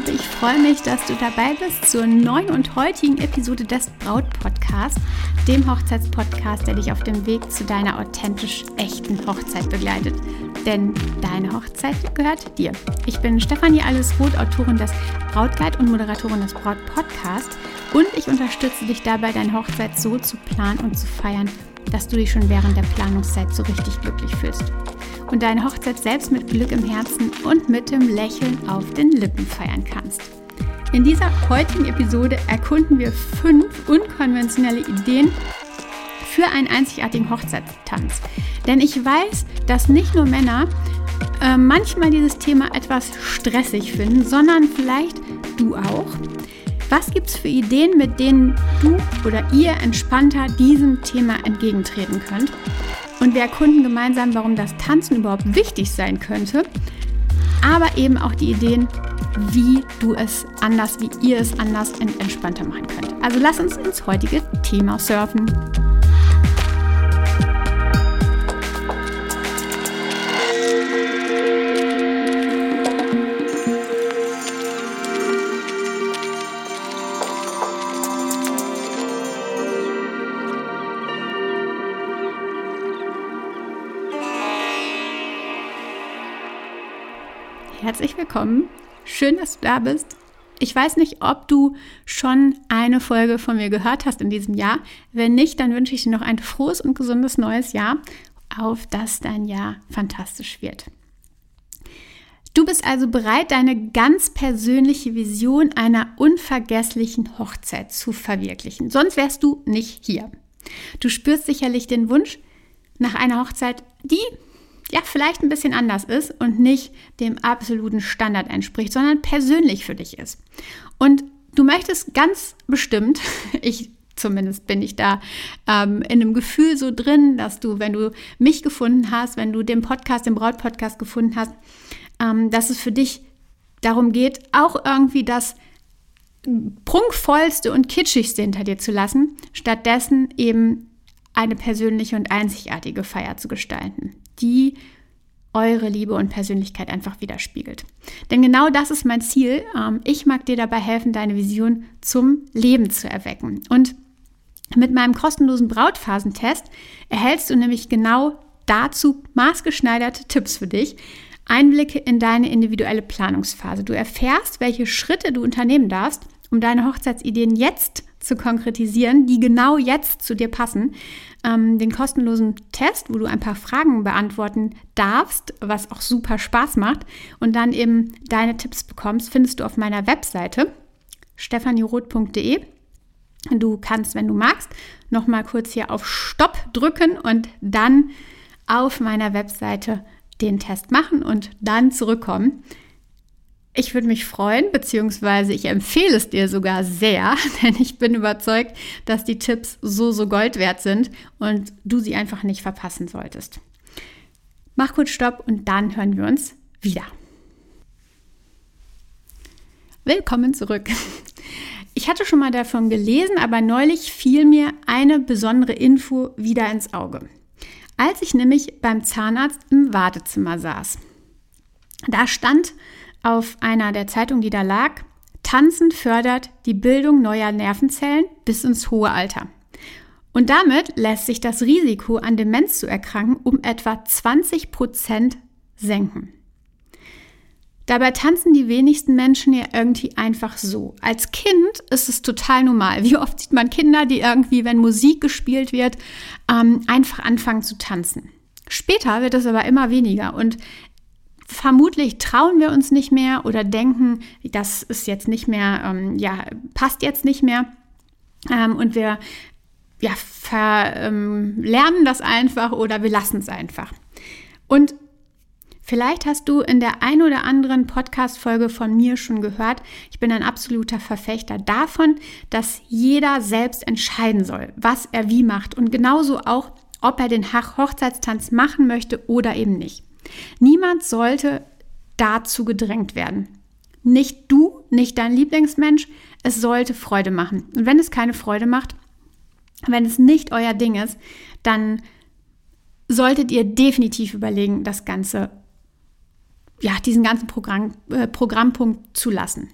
Liebe, ich freue mich, dass du dabei bist zur neuen und heutigen Episode des Braut Podcasts, dem Hochzeitspodcast, der dich auf dem Weg zu deiner authentisch echten Hochzeit begleitet. Denn deine Hochzeit gehört dir. Ich bin Stefanie Allesroth, Autorin des Brautguide und Moderatorin des Braut Podcasts und ich unterstütze dich dabei, deine Hochzeit so zu planen und zu feiern, dass du dich schon während der Planungszeit so richtig glücklich fühlst und deine Hochzeit selbst mit Glück im Herzen und mit dem Lächeln auf den Lippen feiern kannst. In dieser heutigen Episode erkunden wir fünf unkonventionelle Ideen für einen einzigartigen Hochzeitstanz. Denn ich weiß, dass nicht nur Männer äh, manchmal dieses Thema etwas stressig finden, sondern vielleicht du auch. Was gibt es für Ideen, mit denen du oder ihr entspannter diesem Thema entgegentreten könnt? Und wir erkunden gemeinsam, warum das Tanzen überhaupt wichtig sein könnte, aber eben auch die Ideen, wie du es anders, wie ihr es anders und entspannter machen könnt. Also lass uns ins heutige Thema surfen. Willkommen. Schön, dass du da bist. Ich weiß nicht, ob du schon eine Folge von mir gehört hast in diesem Jahr. Wenn nicht, dann wünsche ich dir noch ein frohes und gesundes neues Jahr, auf das dein Jahr fantastisch wird. Du bist also bereit, deine ganz persönliche Vision einer unvergesslichen Hochzeit zu verwirklichen. Sonst wärst du nicht hier. Du spürst sicherlich den Wunsch nach einer Hochzeit, die ja, vielleicht ein bisschen anders ist und nicht dem absoluten Standard entspricht, sondern persönlich für dich ist. Und du möchtest ganz bestimmt, ich zumindest bin ich da ähm, in einem Gefühl so drin, dass du, wenn du mich gefunden hast, wenn du den Podcast, den Braut-Podcast gefunden hast, ähm, dass es für dich darum geht, auch irgendwie das prunkvollste und kitschigste hinter dir zu lassen, stattdessen eben eine persönliche und einzigartige Feier zu gestalten die eure Liebe und Persönlichkeit einfach widerspiegelt. Denn genau das ist mein Ziel. Ähm, ich mag dir dabei helfen, deine Vision zum Leben zu erwecken. Und mit meinem kostenlosen Brautphasentest erhältst du nämlich genau dazu maßgeschneiderte Tipps für dich. Einblicke in deine individuelle Planungsphase. Du erfährst, welche Schritte du unternehmen darfst, um deine Hochzeitsideen jetzt zu konkretisieren, die genau jetzt zu dir passen. Ähm, den kostenlosen Test, wo du ein paar Fragen beantworten darfst, was auch super Spaß macht und dann eben deine Tipps bekommst, findest du auf meiner Webseite stefanieroth.de. Du kannst, wenn du magst, noch mal kurz hier auf Stopp drücken und dann auf meiner Webseite den Test machen und dann zurückkommen. Ich würde mich freuen, beziehungsweise ich empfehle es dir sogar sehr, denn ich bin überzeugt, dass die Tipps so, so Gold wert sind und du sie einfach nicht verpassen solltest. Mach kurz Stopp und dann hören wir uns wieder. Willkommen zurück. Ich hatte schon mal davon gelesen, aber neulich fiel mir eine besondere Info wieder ins Auge. Als ich nämlich beim Zahnarzt im Wartezimmer saß. Da stand auf einer der Zeitungen, die da lag, Tanzen fördert die Bildung neuer Nervenzellen bis ins hohe Alter. Und damit lässt sich das Risiko, an Demenz zu erkranken, um etwa 20 Prozent senken. Dabei tanzen die wenigsten Menschen ja irgendwie einfach so. Als Kind ist es total normal. Wie oft sieht man Kinder, die irgendwie, wenn Musik gespielt wird, ähm, einfach anfangen zu tanzen. Später wird es aber immer weniger und vermutlich trauen wir uns nicht mehr oder denken, das ist jetzt nicht mehr, ähm, ja, passt jetzt nicht mehr. Ähm, und wir ja, verlernen ähm, das einfach oder wir lassen es einfach. Und Vielleicht hast du in der ein oder anderen Podcast-Folge von mir schon gehört, ich bin ein absoluter Verfechter davon, dass jeder selbst entscheiden soll, was er wie macht und genauso auch, ob er den Hochzeitstanz machen möchte oder eben nicht. Niemand sollte dazu gedrängt werden. Nicht du, nicht dein Lieblingsmensch, es sollte Freude machen. Und wenn es keine Freude macht, wenn es nicht euer Ding ist, dann solltet ihr definitiv überlegen, das Ganze, ja, diesen ganzen Programm, äh, Programmpunkt zu lassen.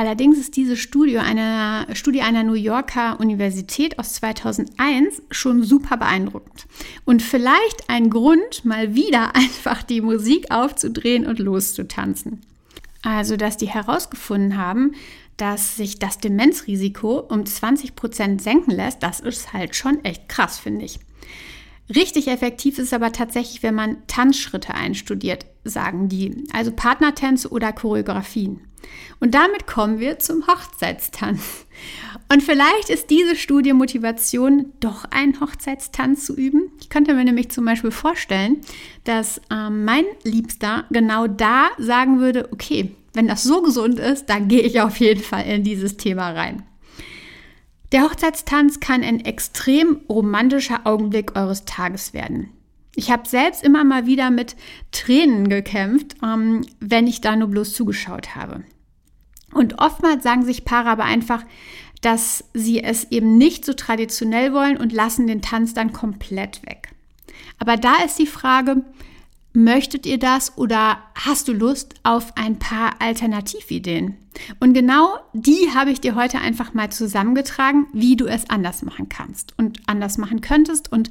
Allerdings ist diese Studie einer, Studie einer New Yorker Universität aus 2001 schon super beeindruckend. Und vielleicht ein Grund, mal wieder einfach die Musik aufzudrehen und loszutanzen. Also, dass die herausgefunden haben, dass sich das Demenzrisiko um 20 Prozent senken lässt, das ist halt schon echt krass, finde ich. Richtig effektiv ist aber tatsächlich, wenn man Tanzschritte einstudiert, sagen die, also Partnertänze oder Choreografien. Und damit kommen wir zum Hochzeitstanz. Und vielleicht ist diese Studie Motivation, doch einen Hochzeitstanz zu üben. Ich könnte mir nämlich zum Beispiel vorstellen, dass ähm, mein Liebster genau da sagen würde, okay, wenn das so gesund ist, dann gehe ich auf jeden Fall in dieses Thema rein. Der Hochzeitstanz kann ein extrem romantischer Augenblick eures Tages werden. Ich habe selbst immer mal wieder mit Tränen gekämpft, ähm, wenn ich da nur bloß zugeschaut habe. Und oftmals sagen sich Paare aber einfach, dass sie es eben nicht so traditionell wollen und lassen den Tanz dann komplett weg. Aber da ist die Frage, möchtet ihr das oder hast du Lust auf ein paar Alternativideen? Und genau die habe ich dir heute einfach mal zusammengetragen, wie du es anders machen kannst und anders machen könntest. Und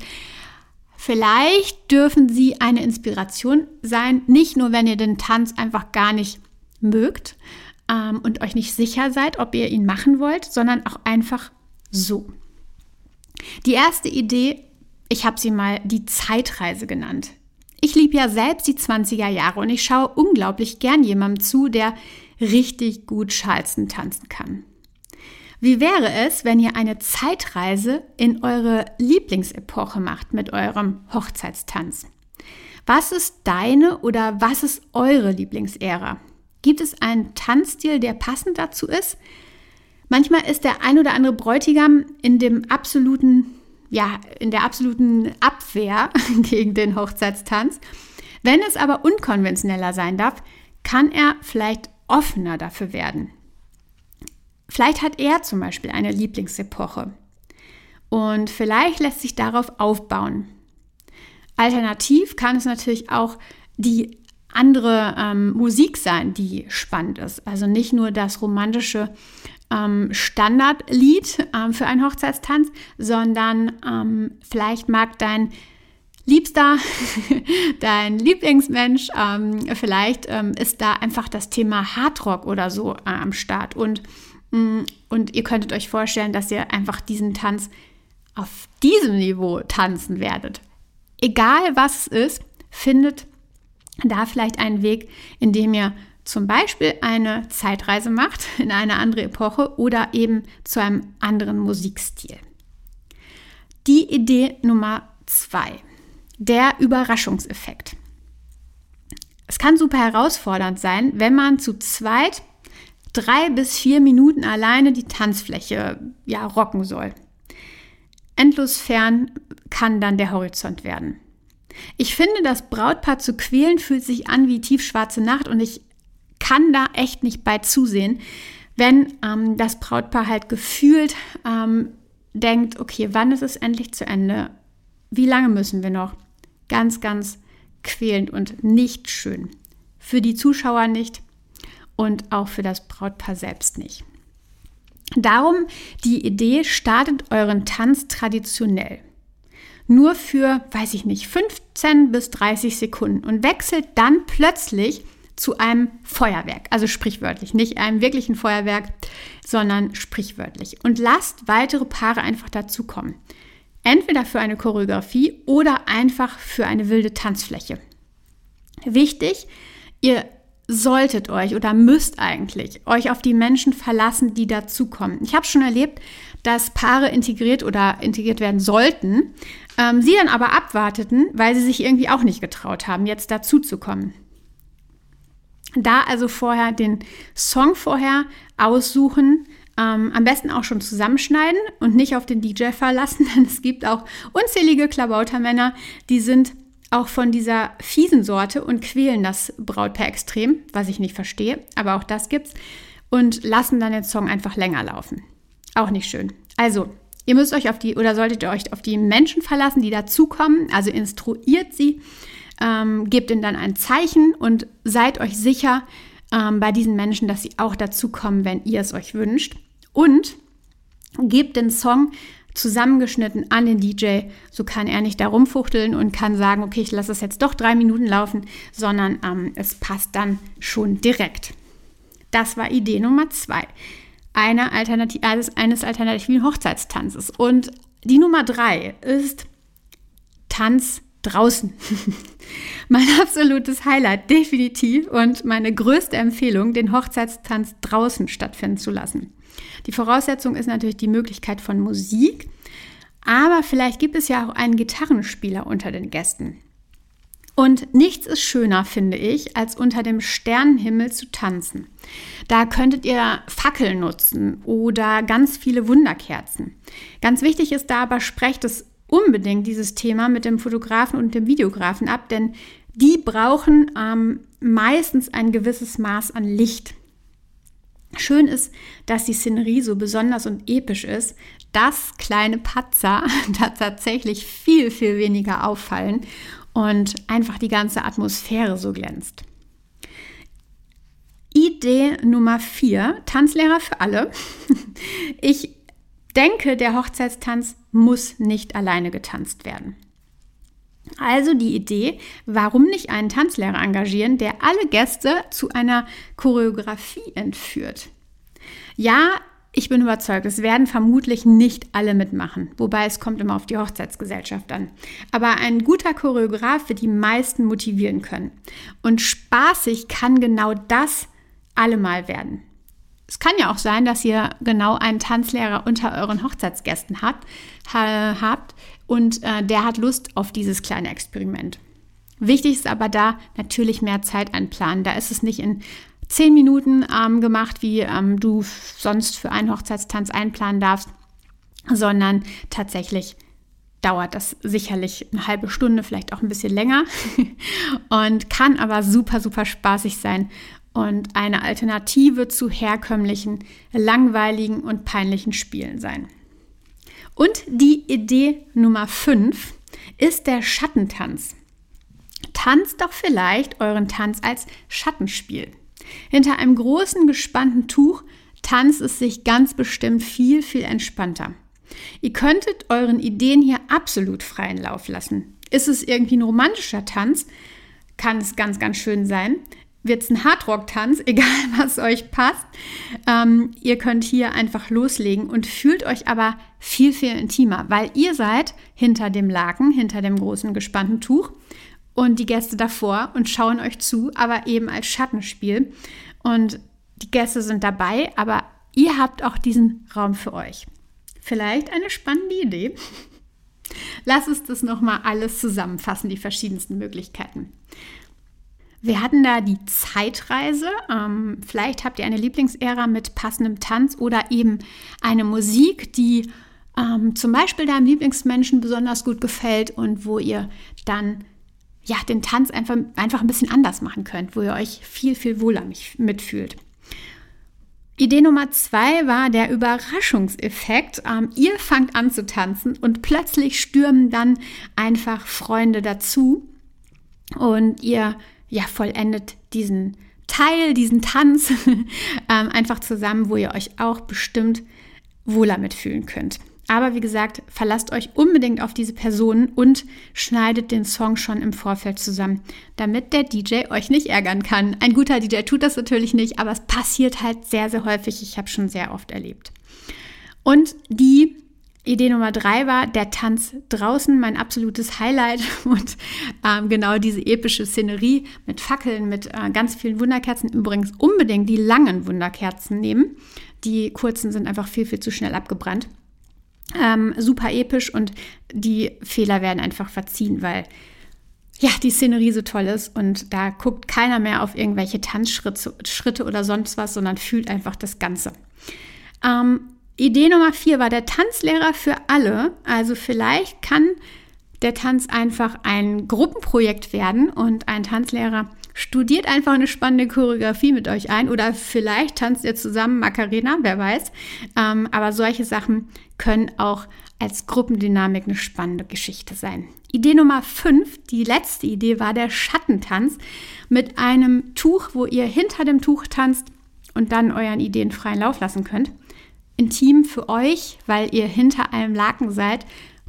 vielleicht dürfen sie eine Inspiration sein, nicht nur wenn ihr den Tanz einfach gar nicht mögt, ähm, und euch nicht sicher seid, ob ihr ihn machen wollt, sondern auch einfach so. Die erste Idee, ich habe sie mal die Zeitreise genannt. Ich liebe ja selbst die 20er Jahre und ich schaue unglaublich gern jemandem zu, der richtig gut Charleston tanzen kann. Wie wäre es, wenn ihr eine Zeitreise in eure Lieblingsepoche macht mit eurem Hochzeitstanz? Was ist deine oder was ist eure Lieblingsära? Gibt es einen Tanzstil, der passend dazu ist? Manchmal ist der ein oder andere Bräutigam in dem absoluten, ja, in der absoluten Abwehr gegen den Hochzeitstanz. Wenn es aber unkonventioneller sein darf, kann er vielleicht offener dafür werden. Vielleicht hat er zum Beispiel eine Lieblingsepoche und vielleicht lässt sich darauf aufbauen. Alternativ kann es natürlich auch die andere ähm, Musik sein, die spannend ist. Also nicht nur das romantische ähm, Standardlied ähm, für einen Hochzeitstanz, sondern ähm, vielleicht mag dein Liebster, dein Lieblingsmensch, ähm, vielleicht ähm, ist da einfach das Thema Hardrock oder so äh, am Start und, mh, mm, und ihr könntet euch vorstellen, dass ihr einfach diesen Tanz auf diesem Niveau tanzen werdet. Egal was es ist, findet da vielleicht einen Weg, in dem ihr zum Beispiel eine Zeitreise macht in eine andere Epoche oder eben zu einem anderen Musikstil. Die Idee Nummer zwei, der Überraschungseffekt. Es kann super herausfordernd sein, wenn man zu zweit drei bis vier Minuten alleine die Tanzfläche ja, rocken soll. Endlos fern kann dann der Horizont werden. Ich finde, das Brautpaar zu quälen fühlt sich an wie tiefschwarze Nacht und ich kann da echt nicht bei zusehen, wenn ähm, das Brautpaar halt gefühlt ähm, denkt, okay, wann ist es endlich zu Ende? Wie lange müssen wir noch? Ganz, ganz quälend und nicht schön. Für die Zuschauer nicht und auch für das Brautpaar selbst nicht. Darum die Idee, startet euren Tanz traditionell nur für, weiß ich nicht, 15 bis 30 Sekunden und wechselt dann plötzlich zu einem Feuerwerk. Also sprichwörtlich, nicht einem wirklichen Feuerwerk, sondern sprichwörtlich. Und lasst weitere Paare einfach dazukommen. Entweder für eine Choreografie oder einfach für eine wilde Tanzfläche. Wichtig, ihr solltet euch oder müsst eigentlich euch auf die Menschen verlassen, die dazukommen. Ich habe schon erlebt, dass Paare integriert oder integriert werden sollten, ähm, sie dann aber abwarteten, weil sie sich irgendwie auch nicht getraut haben, jetzt dazuzukommen. Da also vorher den Song vorher aussuchen, ähm, am besten auch schon zusammenschneiden und nicht auf den DJ verlassen, denn es gibt auch unzählige Klabautermänner, die sind auch von dieser fiesen Sorte und quälen das Brautpaar extrem, was ich nicht verstehe, aber auch das gibt's und lassen dann den Song einfach länger laufen. Auch nicht schön. Also, ihr müsst euch auf die oder solltet ihr euch auf die Menschen verlassen, die dazukommen. Also instruiert sie, ähm, gebt ihnen dann ein Zeichen und seid euch sicher, ähm, bei diesen Menschen, dass sie auch dazukommen, wenn ihr es euch wünscht. Und gebt den Song zusammengeschnitten an den DJ. So kann er nicht da rumfuchteln und kann sagen, okay, ich lasse es jetzt doch drei Minuten laufen, sondern ähm, es passt dann schon direkt. Das war Idee Nummer zwei. Eine Alternative, also eines alternativen Hochzeitstanzes. Und die Nummer drei ist Tanz draußen. mein absolutes Highlight, definitiv, und meine größte Empfehlung, den Hochzeitstanz draußen stattfinden zu lassen. Die Voraussetzung ist natürlich die Möglichkeit von Musik, aber vielleicht gibt es ja auch einen Gitarrenspieler unter den Gästen. Und nichts ist schöner, finde ich, als unter dem Sternenhimmel zu tanzen. Da könntet ihr Fackeln nutzen oder ganz viele Wunderkerzen. Ganz wichtig ist da aber, sprecht es unbedingt dieses Thema mit dem Fotografen und dem Videografen ab, denn die brauchen ähm, meistens ein gewisses Maß an Licht. Schön ist, dass die Szenerie so besonders und episch ist, dass kleine Patzer da tatsächlich viel, viel weniger auffallen und einfach die ganze Atmosphäre so glänzt. Idee Nummer vier, Tanzlehrer für alle. Ich denke, der Hochzeitstanz muss nicht alleine getanzt werden. Also die Idee, warum nicht einen Tanzlehrer engagieren, der alle Gäste zu einer Choreografie entführt. Ja, ich bin überzeugt, es werden vermutlich nicht alle mitmachen, wobei es kommt immer auf die Hochzeitsgesellschaft an. Aber ein guter Choreograf wird die meisten motivieren können. Und spaßig kann genau das allemal werden. Es kann ja auch sein, dass ihr genau einen Tanzlehrer unter euren Hochzeitsgästen habt, habt und äh, der hat Lust auf dieses kleine Experiment. Wichtig ist aber da natürlich mehr Zeit einplanen. Da ist es nicht in zehn Minuten ähm, gemacht, wie ähm, du sonst für einen Hochzeitstanz einplanen darfst, sondern tatsächlich dauert das sicherlich eine halbe Stunde, vielleicht auch ein bisschen länger und kann aber super, super spaßig sein und eine Alternative zu herkömmlichen, langweiligen und peinlichen Spielen sein. Und die Idee Nummer 5 ist der Schattentanz. Tanzt doch vielleicht euren Tanz als Schattenspiel. Hinter einem großen gespannten Tuch tanzt es sich ganz bestimmt viel, viel entspannter. Ihr könntet euren Ideen hier absolut freien Lauf lassen. Ist es irgendwie ein romantischer Tanz, kann es ganz, ganz schön sein. Wird es ein Hardrock-Tanz, egal was euch passt. Ähm, ihr könnt hier einfach loslegen und fühlt euch aber viel, viel intimer, weil ihr seid hinter dem Laken, hinter dem großen gespannten Tuch und die Gäste davor und schauen euch zu, aber eben als Schattenspiel. Und die Gäste sind dabei, aber ihr habt auch diesen Raum für euch. Vielleicht eine spannende Idee. Lass uns das nochmal alles zusammenfassen, die verschiedensten Möglichkeiten. Wir hatten da die Zeitreise. Ähm, vielleicht habt ihr eine Lieblingsära mit passendem Tanz oder eben eine Musik, die ähm, zum Beispiel deinem Lieblingsmenschen besonders gut gefällt und wo ihr dann ja, den Tanz einfach, einfach ein bisschen anders machen könnt, wo ihr euch viel, viel wohler mitfühlt. Idee Nummer zwei war der Überraschungseffekt. Ähm, ihr fangt an zu tanzen und plötzlich stürmen dann einfach Freunde dazu und ihr ja vollendet diesen Teil, diesen Tanz ähm, einfach zusammen, wo ihr euch auch bestimmt wohler mitfühlen könnt. Aber wie gesagt, verlasst euch unbedingt auf diese Personen und schneidet den Song schon im Vorfeld zusammen, damit der DJ euch nicht ärgern kann. Ein guter DJ tut das natürlich nicht, aber es passiert halt sehr, sehr häufig. Ich habe schon sehr oft erlebt. Und die Idee Nummer drei war der Tanz draußen, mein absolutes Highlight. Und ähm, genau diese epische Szenerie mit Fackeln, mit äh, ganz vielen Wunderkerzen. Übrigens unbedingt die langen Wunderkerzen nehmen. Die kurzen sind einfach viel, viel zu schnell abgebrannt. Ähm, super episch und die Fehler werden einfach verziehen, weil ja, die Szenerie so toll ist und da guckt keiner mehr auf irgendwelche Tanzschritte Schritte oder sonst was, sondern fühlt einfach das Ganze. Ähm, Idee Nummer vier war der Tanzlehrer für alle. Also vielleicht kann der Tanz einfach ein Gruppenprojekt werden und ein Tanzlehrer Studiert einfach eine spannende Choreografie mit euch ein oder vielleicht tanzt ihr zusammen Macarena, wer weiß. Ähm, aber solche Sachen können auch als Gruppendynamik eine spannende Geschichte sein. Idee Nummer 5, die letzte Idee, war der Schattentanz mit einem Tuch, wo ihr hinter dem Tuch tanzt und dann euren Ideen freien Lauf lassen könnt. Intim für euch, weil ihr hinter einem Laken seid,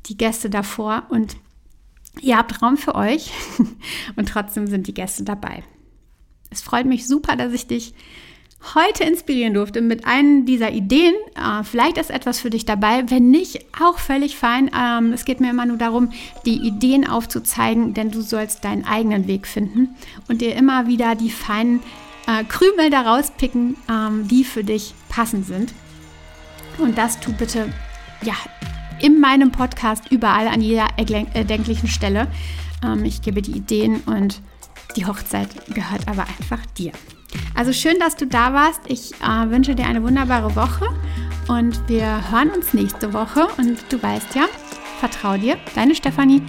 die Gäste davor und ihr habt Raum für euch und trotzdem sind die Gäste dabei. Es freut mich super, dass ich dich heute inspirieren durfte mit einem dieser Ideen. Äh, vielleicht ist etwas für dich dabei. Wenn nicht, auch völlig fein. Ähm, es geht mir immer nur darum, die Ideen aufzuzeigen, denn du sollst deinen eigenen Weg finden und dir immer wieder die feinen äh, Krümel daraus picken, ähm, die für dich passend sind. Und das tu bitte, ja, in meinem Podcast überall an jeder erdenklichen Stelle. Ähm, ich gebe die Ideen und die Hochzeit gehört aber einfach dir. Also schön, dass du da warst. Ich äh, wünsche dir eine wunderbare Woche und wir hören uns nächste Woche. Und du weißt ja, vertrau dir, deine Stefanie.